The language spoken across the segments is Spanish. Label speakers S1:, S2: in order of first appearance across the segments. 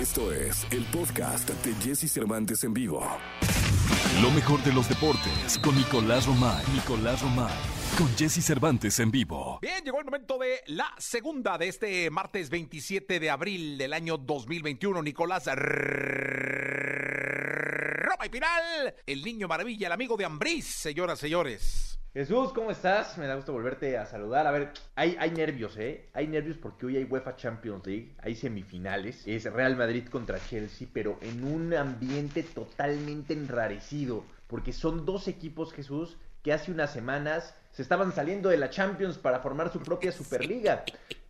S1: Esto es el podcast de Jesse Cervantes en vivo.
S2: Lo mejor de los deportes con Nicolás Romay. Nicolás Romay. Con Jesse Cervantes en vivo.
S3: Bien, llegó el momento de la segunda de este martes 27 de abril del año 2021. Nicolás Roma y Piral, el niño maravilla, el amigo de Ambriz, señoras, señores.
S4: Jesús, ¿cómo estás? Me da gusto volverte a saludar. A ver, hay, hay nervios, ¿eh? Hay nervios porque hoy hay UEFA Champions League, hay semifinales. Es Real Madrid contra Chelsea, pero en un ambiente totalmente enrarecido. Porque son dos equipos, Jesús, que hace unas semanas se estaban saliendo de la Champions para formar su propia Superliga.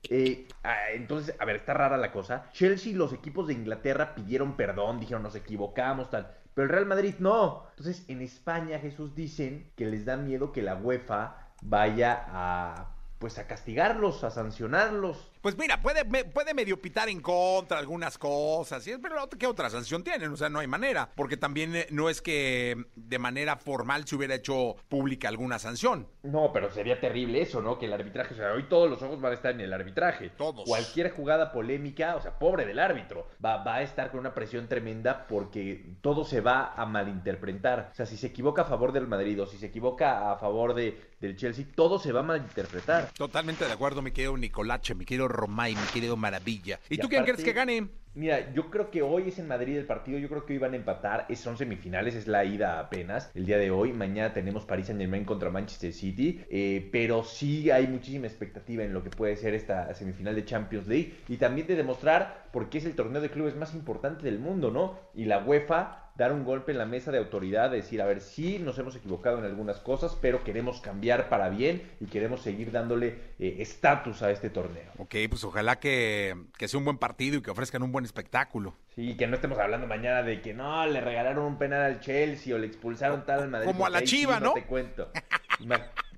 S4: Eh, ah, entonces, a ver, está rara la cosa. Chelsea y los equipos de Inglaterra pidieron perdón, dijeron nos equivocamos, tal. Pero el Real Madrid no. Entonces, en España, Jesús dicen que les da miedo que la UEFA vaya a pues a castigarlos, a sancionarlos.
S3: Pues mira, puede, puede medio pitar en contra algunas cosas, pero ¿qué otra sanción tienen? O sea, no hay manera, porque también eh, no es que de manera formal se hubiera hecho pública alguna sanción.
S4: No, pero sería terrible eso, ¿no? Que el arbitraje, o sea, hoy todos los ojos van a estar en el arbitraje.
S3: Todos.
S4: Cualquier jugada polémica, o sea, pobre del árbitro, va, va a estar con una presión tremenda porque todo se va a malinterpretar. O sea, si se equivoca a favor del Madrid o si se equivoca a favor de, del Chelsea, todo se va a malinterpretar.
S3: Totalmente de acuerdo, mi querido Nicolache, mi querido Romay, mi querido Maravilla. ¿Y, tú quién crees que gane?
S4: Mira, yo creo que hoy es en Madrid el partido, yo creo que hoy van a empatar, es, son semifinales, es la ida apenas, el día de hoy, mañana tenemos Paris Saint Germain contra Manchester City, eh, pero sí hay muchísima expectativa en lo que puede ser esta semifinal de Champions League y también de demostrar por qué es el torneo de clubes más importante del mundo, ¿no? Y la UEFA dar un golpe en la mesa de autoridad, decir, a ver, sí, nos hemos equivocado en algunas cosas, pero queremos cambiar para bien y queremos seguir dándole eh, estatus a este torneo.
S3: Ok, pues ojalá que, que sea un buen partido y que ofrezcan un buen espectáculo.
S4: Sí, que no estemos hablando mañana de que no, le regalaron un penal al Chelsea o le expulsaron tal al Madrid.
S3: Como a la Chiva, ¿no?
S4: Te cuento.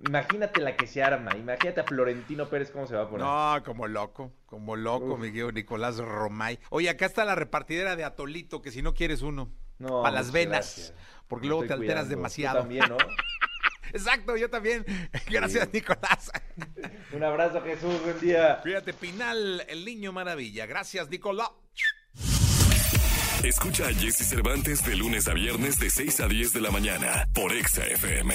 S4: Imagínate la que se arma, imagínate a Florentino Pérez cómo se va a poner.
S3: No, como loco, como loco, Miguel Nicolás Romay. Oye, acá está la repartidera de Atolito, que si no quieres uno, no, para las venas, porque luego te alteras demasiado.
S4: también, ¿no?
S3: Exacto, yo también. Gracias, Nicolás.
S4: Un abrazo, Jesús. Buen día.
S3: Fíjate, Pinal, el niño maravilla. Gracias, Nicolás.
S1: Escucha a Jesse Cervantes de lunes a viernes de 6 a 10 de la mañana por Exa FM.